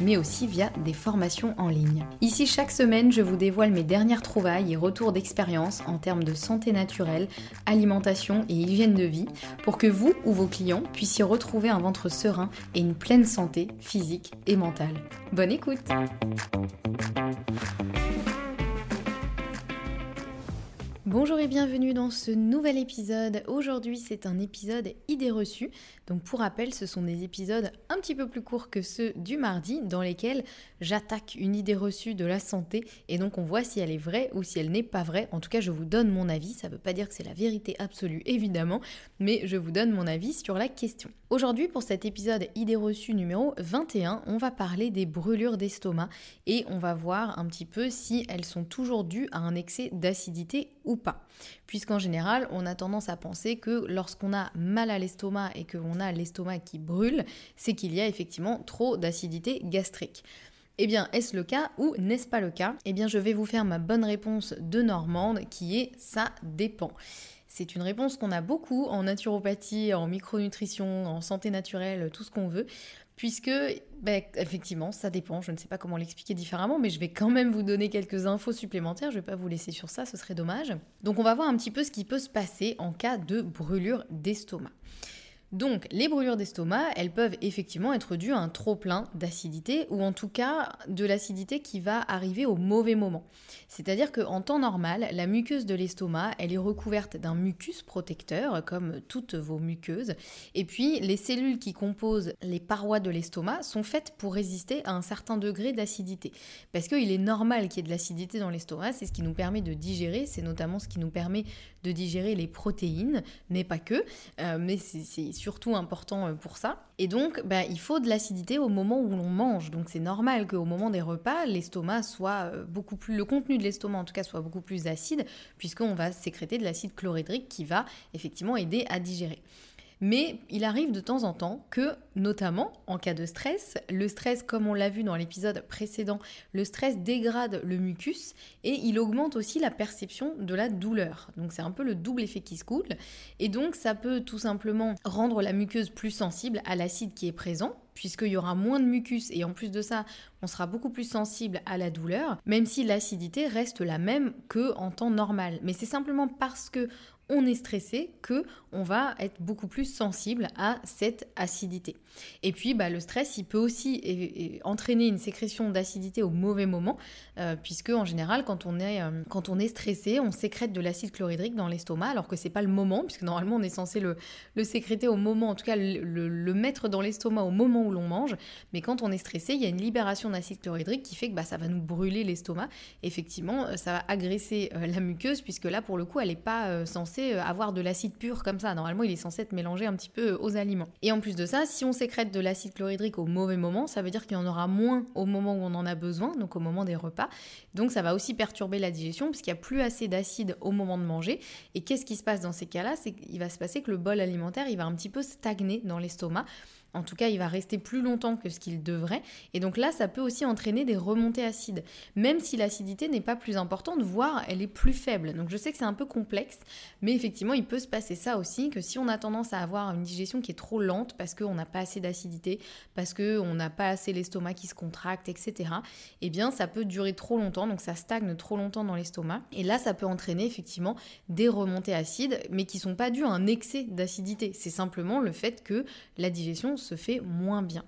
mais aussi via des formations en ligne. Ici, chaque semaine, je vous dévoile mes dernières trouvailles et retours d'expérience en termes de santé naturelle, alimentation et hygiène de vie, pour que vous ou vos clients puissiez retrouver un ventre serein et une pleine santé physique et mentale. Bonne écoute Bonjour et bienvenue dans ce nouvel épisode. Aujourd'hui c'est un épisode idées reçues. Donc pour rappel ce sont des épisodes un petit peu plus courts que ceux du mardi dans lesquels j'attaque une idée reçue de la santé et donc on voit si elle est vraie ou si elle n'est pas vraie. En tout cas je vous donne mon avis. Ça ne veut pas dire que c'est la vérité absolue évidemment mais je vous donne mon avis sur la question. Aujourd'hui pour cet épisode idées reçues numéro 21 on va parler des brûlures d'estomac et on va voir un petit peu si elles sont toujours dues à un excès d'acidité ou Puisqu'en général, on a tendance à penser que lorsqu'on a mal à l'estomac et qu'on a l'estomac qui brûle, c'est qu'il y a effectivement trop d'acidité gastrique. Eh bien, est-ce le cas ou n'est-ce pas le cas? Eh bien, je vais vous faire ma bonne réponse de Normande qui est ça dépend. C'est une réponse qu'on a beaucoup en naturopathie, en micronutrition, en santé naturelle, tout ce qu'on veut puisque ben, effectivement, ça dépend. Je ne sais pas comment l'expliquer différemment, mais je vais quand même vous donner quelques infos supplémentaires. Je ne vais pas vous laisser sur ça, ce serait dommage. Donc, on va voir un petit peu ce qui peut se passer en cas de brûlure d'estomac. Donc, les brûlures d'estomac, elles peuvent effectivement être dues à un trop-plein d'acidité ou en tout cas de l'acidité qui va arriver au mauvais moment. C'est-à-dire qu'en temps normal, la muqueuse de l'estomac, elle est recouverte d'un mucus protecteur, comme toutes vos muqueuses. Et puis, les cellules qui composent les parois de l'estomac sont faites pour résister à un certain degré d'acidité. Parce qu'il est normal qu'il y ait de l'acidité dans l'estomac, c'est ce qui nous permet de digérer, c'est notamment ce qui nous permet de digérer les protéines, mais pas que, euh, surtout important euh, pour ça. Et donc, bah, il faut de l'acidité au moment où l'on mange. Donc, c'est normal qu'au moment des repas, l'estomac soit euh, beaucoup plus, le contenu de l'estomac en tout cas soit beaucoup plus acide, puisqu'on va sécréter de l'acide chlorhydrique qui va effectivement aider à digérer. Mais il arrive de temps en temps que, notamment en cas de stress, le stress, comme on l'a vu dans l'épisode précédent, le stress dégrade le mucus et il augmente aussi la perception de la douleur. Donc c'est un peu le double effet qui se coule. Et donc ça peut tout simplement rendre la muqueuse plus sensible à l'acide qui est présent puisqu'il y aura moins de mucus et en plus de ça, on sera beaucoup plus sensible à la douleur, même si l'acidité reste la même que en temps normal. Mais c'est simplement parce que on est stressé que on va être beaucoup plus sensible à cette acidité. Et puis bah, le stress, il peut aussi entraîner une sécrétion d'acidité au mauvais moment, euh, puisque en général, quand on, est, euh, quand on est stressé, on sécrète de l'acide chlorhydrique dans l'estomac, alors que c'est pas le moment, puisque normalement on est censé le, sécréter au moment, en tout cas le mettre dans l'estomac au moment où l'on mange, mais quand on est stressé, il y a une libération d'acide chlorhydrique qui fait que bah, ça va nous brûler l'estomac. Effectivement, euh, ça va agresser euh, la muqueuse, puisque là, pour le coup, elle n'est pas censée avoir de l'acide pur comme ça. Normalement, il est censé être mélangé un petit peu aux aliments. Et en plus de ça, si on sécrète de l'acide chlorhydrique au mauvais moment, ça veut dire qu'il y en aura moins au moment où on en a besoin, donc au moment des repas. Donc ça va aussi perturber la digestion, puisqu'il n'y a plus assez d'acide au moment de manger. Et qu'est-ce qui se passe dans ces cas-là? C'est qu'il va se passer que le bol alimentaire, il va un petit peu stagner dans l'estomac. En tout cas, il va rester plus longtemps que ce qu'il devrait. Et donc là, ça peut aussi entraîner des remontées acides. Même si l'acidité n'est pas plus importante, voire elle est plus faible. Donc je sais que c'est un peu complexe, mais effectivement, il peut se passer ça aussi, que si on a tendance à avoir une digestion qui est trop lente parce qu'on n'a pas assez d'acidité, parce qu'on n'a pas assez l'estomac qui se contracte, etc., eh bien, ça peut durer trop longtemps, donc ça stagne trop longtemps dans l'estomac. Et là, ça peut entraîner effectivement des remontées acides, mais qui sont pas dues à un excès d'acidité. C'est simplement le fait que la digestion se fait moins bien.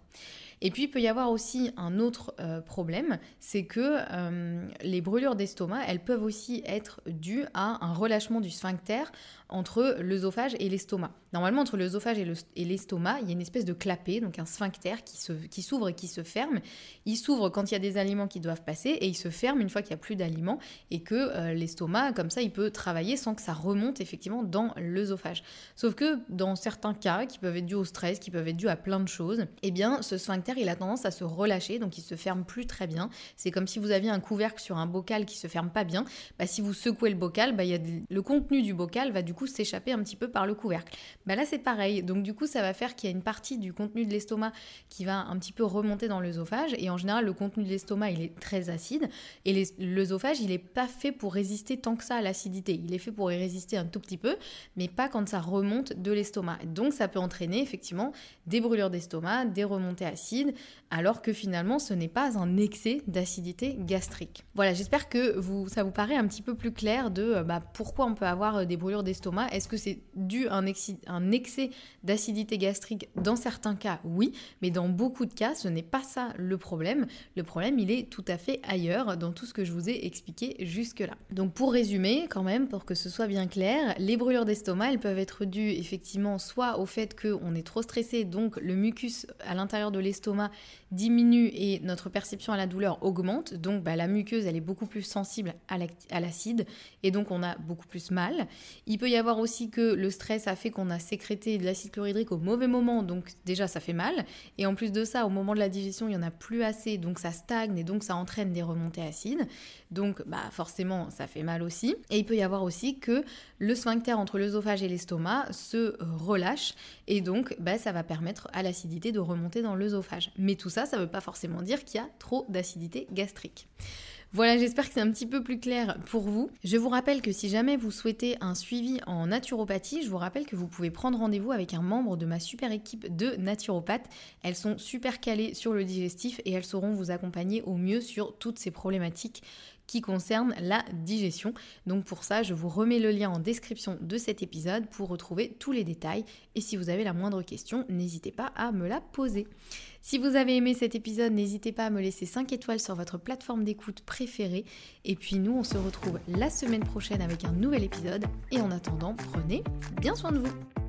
Et puis il peut y avoir aussi un autre euh, problème, c'est que euh, les brûlures d'estomac, elles peuvent aussi être dues à un relâchement du sphincter entre l'œsophage et l'estomac. Normalement, entre l'œsophage et l'estomac, il y a une espèce de clapet, donc un sphincter qui s'ouvre et qui se ferme. Il s'ouvre quand il y a des aliments qui doivent passer et il se ferme une fois qu'il n'y a plus d'aliments et que euh, l'estomac, comme ça, il peut travailler sans que ça remonte effectivement dans l'œsophage. Sauf que dans certains cas, qui peuvent être dus au stress, qui peuvent être dus à plein de choses, eh bien, ce sphincter, il a tendance à se relâcher, donc il se ferme plus très bien. C'est comme si vous aviez un couvercle sur un bocal qui se ferme pas bien. Bah, si vous secouez le bocal, bah, y a le contenu du bocal va du coup s'échapper un petit peu par le couvercle. Bah là c'est pareil, donc du coup ça va faire qu'il y a une partie du contenu de l'estomac qui va un petit peu remonter dans l'œsophage. Et en général le contenu de l'estomac il est très acide. Et l'œsophage il est pas fait pour résister tant que ça à l'acidité, il est fait pour y résister un tout petit peu mais pas quand ça remonte de l'estomac. Donc ça peut entraîner effectivement des brûlures d'estomac, des remontées acides alors que finalement ce n'est pas un excès d'acidité gastrique. Voilà, j'espère que vous, ça vous paraît un petit peu plus clair de euh, bah, pourquoi on peut avoir euh, des brûlures d'estomac. Est-ce que c'est dû à un, excès d'acidité gastrique Dans certains cas, oui, mais dans beaucoup de cas, ce n'est pas ça le problème. Le problème, il est tout à fait ailleurs dans tout ce que je vous ai expliqué jusque-là. Donc pour résumer, quand même, pour que ce soit bien clair, les brûlures d'estomac, elles peuvent être dues effectivement soit au fait qu'on est trop stressé, donc le mucus à l'intérieur de l'estomac diminue et notre perception à la douleur augmente, donc bah, la muqueuse, elle est beaucoup plus sensible à l'acide et donc on a beaucoup plus mal. Il peut y avoir aussi que le stress a fait qu'on a sécrété de l'acide chlorhydrique au mauvais moment, donc déjà ça fait mal. Et en plus de ça, au moment de la digestion, il n'y en a plus assez, donc ça stagne et donc ça entraîne des remontées acides. Donc bah, forcément, ça fait mal aussi. Et il peut y avoir aussi que le sphincter entre l'œsophage et l'estomac se relâche et donc bah, ça va permettre à l'acidité de remonter dans l'œsophage. Mais tout ça, ça ne veut pas forcément dire qu'il y a trop d'acidité gastrique. Voilà, j'espère que c'est un petit peu plus clair pour vous. Je vous rappelle que si jamais vous souhaitez un suivi en naturopathie, je vous rappelle que vous pouvez prendre rendez-vous avec un membre de ma super équipe de naturopathes. Elles sont super calées sur le digestif et elles sauront vous accompagner au mieux sur toutes ces problématiques qui concernent la digestion. Donc pour ça, je vous remets le lien en description de cet épisode pour retrouver tous les détails. Et si vous avez la moindre question, n'hésitez pas à me la poser. Si vous avez aimé cet épisode, n'hésitez pas à me laisser 5 étoiles sur votre plateforme d'écoute préférée. Et puis nous, on se retrouve la semaine prochaine avec un nouvel épisode. Et en attendant, prenez bien soin de vous.